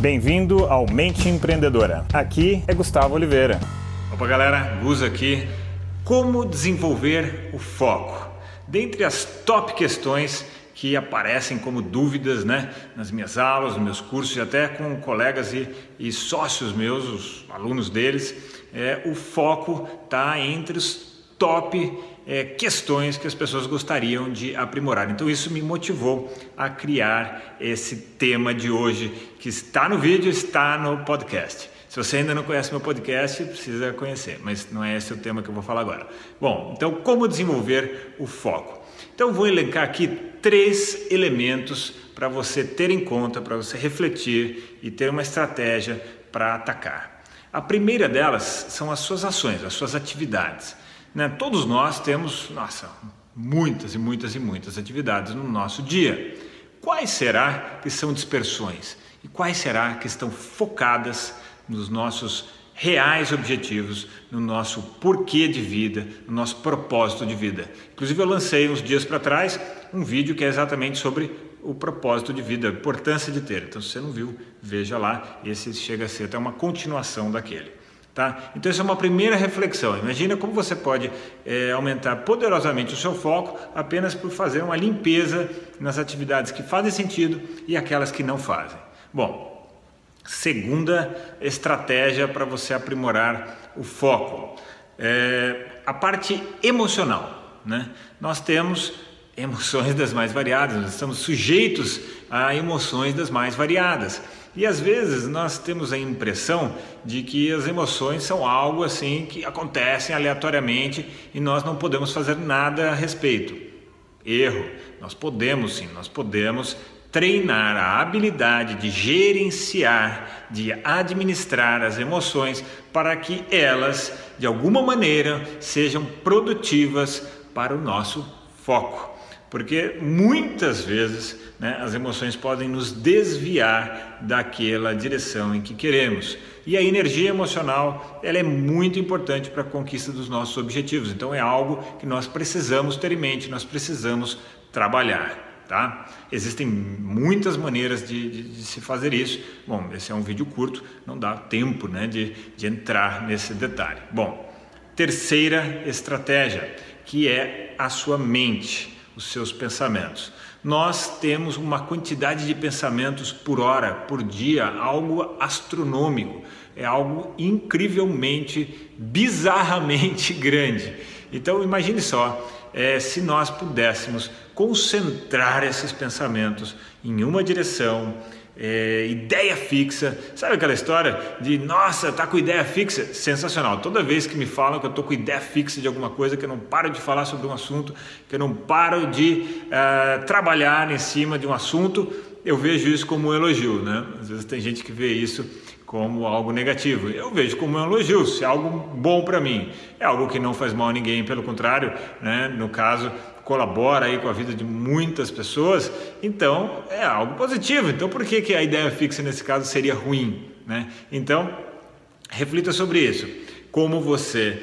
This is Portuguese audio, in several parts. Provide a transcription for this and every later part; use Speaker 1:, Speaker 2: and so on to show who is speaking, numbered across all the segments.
Speaker 1: Bem-vindo ao Mente Empreendedora. Aqui é Gustavo Oliveira.
Speaker 2: Opa, galera, Gus aqui. Como desenvolver o foco? Dentre as top questões que aparecem como dúvidas né, nas minhas aulas, nos meus cursos e até com colegas e, e sócios meus, os alunos deles, é, o foco está entre os top é, questões que as pessoas gostariam de aprimorar. Então isso me motivou a criar esse tema de hoje que está no vídeo, está no podcast. Se você ainda não conhece meu podcast, precisa conhecer, mas não é esse o tema que eu vou falar agora. Bom, então como desenvolver o foco? Então vou elencar aqui três elementos para você ter em conta, para você refletir e ter uma estratégia para atacar. A primeira delas são as suas ações, as suas atividades. Né? Todos nós temos, nossa, muitas e muitas e muitas atividades no nosso dia. Quais será que são dispersões? E quais será que estão focadas nos nossos reais objetivos, no nosso porquê de vida, no nosso propósito de vida. Inclusive eu lancei uns dias para trás um vídeo que é exatamente sobre o propósito de vida, a importância de ter. Então se você não viu, veja lá, esse chega a ser até uma continuação daquele. Tá? Então, essa é uma primeira reflexão. Imagina como você pode é, aumentar poderosamente o seu foco apenas por fazer uma limpeza nas atividades que fazem sentido e aquelas que não fazem. Bom, segunda estratégia para você aprimorar o foco é a parte emocional. Né? Nós temos emoções das mais variadas, nós estamos sujeitos a emoções das mais variadas. E às vezes nós temos a impressão de que as emoções são algo assim que acontecem aleatoriamente e nós não podemos fazer nada a respeito. Erro. Nós podemos sim, nós podemos treinar a habilidade de gerenciar, de administrar as emoções para que elas, de alguma maneira, sejam produtivas para o nosso foco porque muitas vezes né, as emoções podem nos desviar daquela direção em que queremos. E a energia emocional ela é muito importante para a conquista dos nossos objetivos. Então é algo que nós precisamos ter em mente, nós precisamos trabalhar. Tá? Existem muitas maneiras de, de, de, se fazer isso. Bom, esse é um vídeo curto, não dá tempo né, de, de entrar nesse detalhe. Bom, terceira estratégia, que é a sua mente os seus pensamentos. Nós temos uma quantidade de pensamentos por hora, por dia, algo astronômico, é algo incrivelmente, bizarramente grande. Então imagine só, é, se nós pudéssemos concentrar esses pensamentos em uma direção, é, ideia fixa. Sabe aquela história de nossa, tá com ideia fixa? Sensacional. Toda vez que me falam que eu tô com ideia fixa de alguma coisa, que eu não paro de falar sobre um assunto, que eu não paro de uh, trabalhar em cima de um assunto, eu vejo isso como um elogio, né? Às vezes tem gente que vê isso como algo negativo. Eu vejo como um elogio, se é algo bom para mim. É algo que não faz mal a ninguém, pelo contrário, né? no caso, colabora aí com a vida de muitas pessoas, então é algo positivo. Então por que, que a ideia fixa nesse caso seria ruim? Né? Então, reflita sobre isso. Como você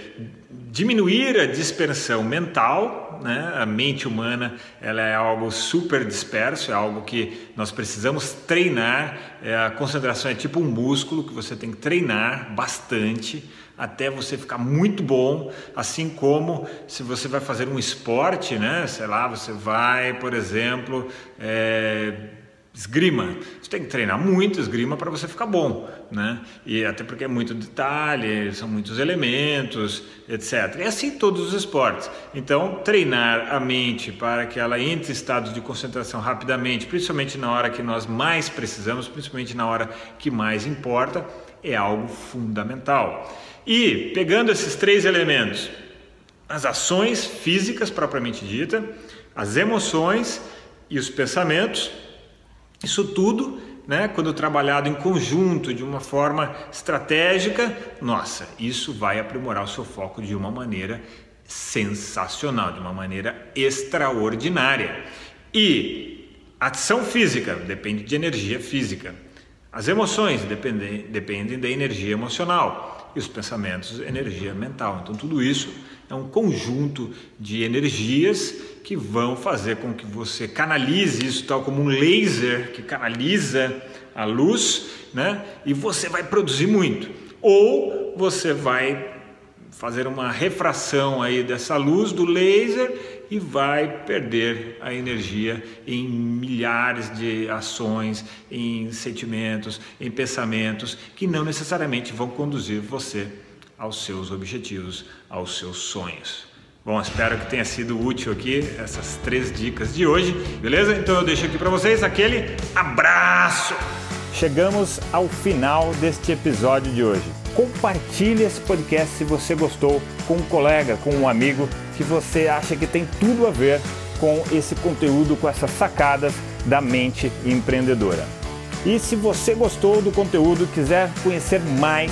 Speaker 2: diminuir a dispersão mental, né? a mente humana ela é algo super disperso, é algo que nós precisamos treinar, é, a concentração é tipo um músculo que você tem que treinar bastante até você ficar muito bom, assim como se você vai fazer um esporte, né? sei lá, você vai, por exemplo, é, esgrima. Você tem que treinar muito esgrima para você ficar bom, né? E até porque é muito detalhe, são muitos elementos, etc. E assim todos os esportes. Então, treinar a mente para que ela entre em estados de concentração rapidamente, principalmente na hora que nós mais precisamos, principalmente na hora que mais importa, é algo fundamental. E pegando esses três elementos, as ações físicas propriamente dita, as emoções e os pensamentos, isso tudo, né, quando trabalhado em conjunto, de uma forma estratégica, nossa, isso vai aprimorar o seu foco de uma maneira sensacional, de uma maneira extraordinária. E ação física depende de energia física. As emoções dependem, dependem da energia emocional e os pensamentos, energia mental. Então, tudo isso é um conjunto de energias que vão fazer com que você canalize isso, tal como um laser que canaliza a luz, né? E você vai produzir muito. Ou você vai fazer uma refração aí dessa luz do laser e vai perder a energia em milhares de ações, em sentimentos, em pensamentos que não necessariamente vão conduzir você aos seus objetivos, aos seus sonhos. Bom, espero que tenha sido útil aqui essas três dicas de hoje, beleza? Então eu deixo aqui para vocês aquele abraço.
Speaker 1: Chegamos ao final deste episódio de hoje. Compartilhe esse podcast se você gostou com um colega, com um amigo que você acha que tem tudo a ver com esse conteúdo, com essas sacadas da mente empreendedora. E se você gostou do conteúdo, quiser conhecer mais,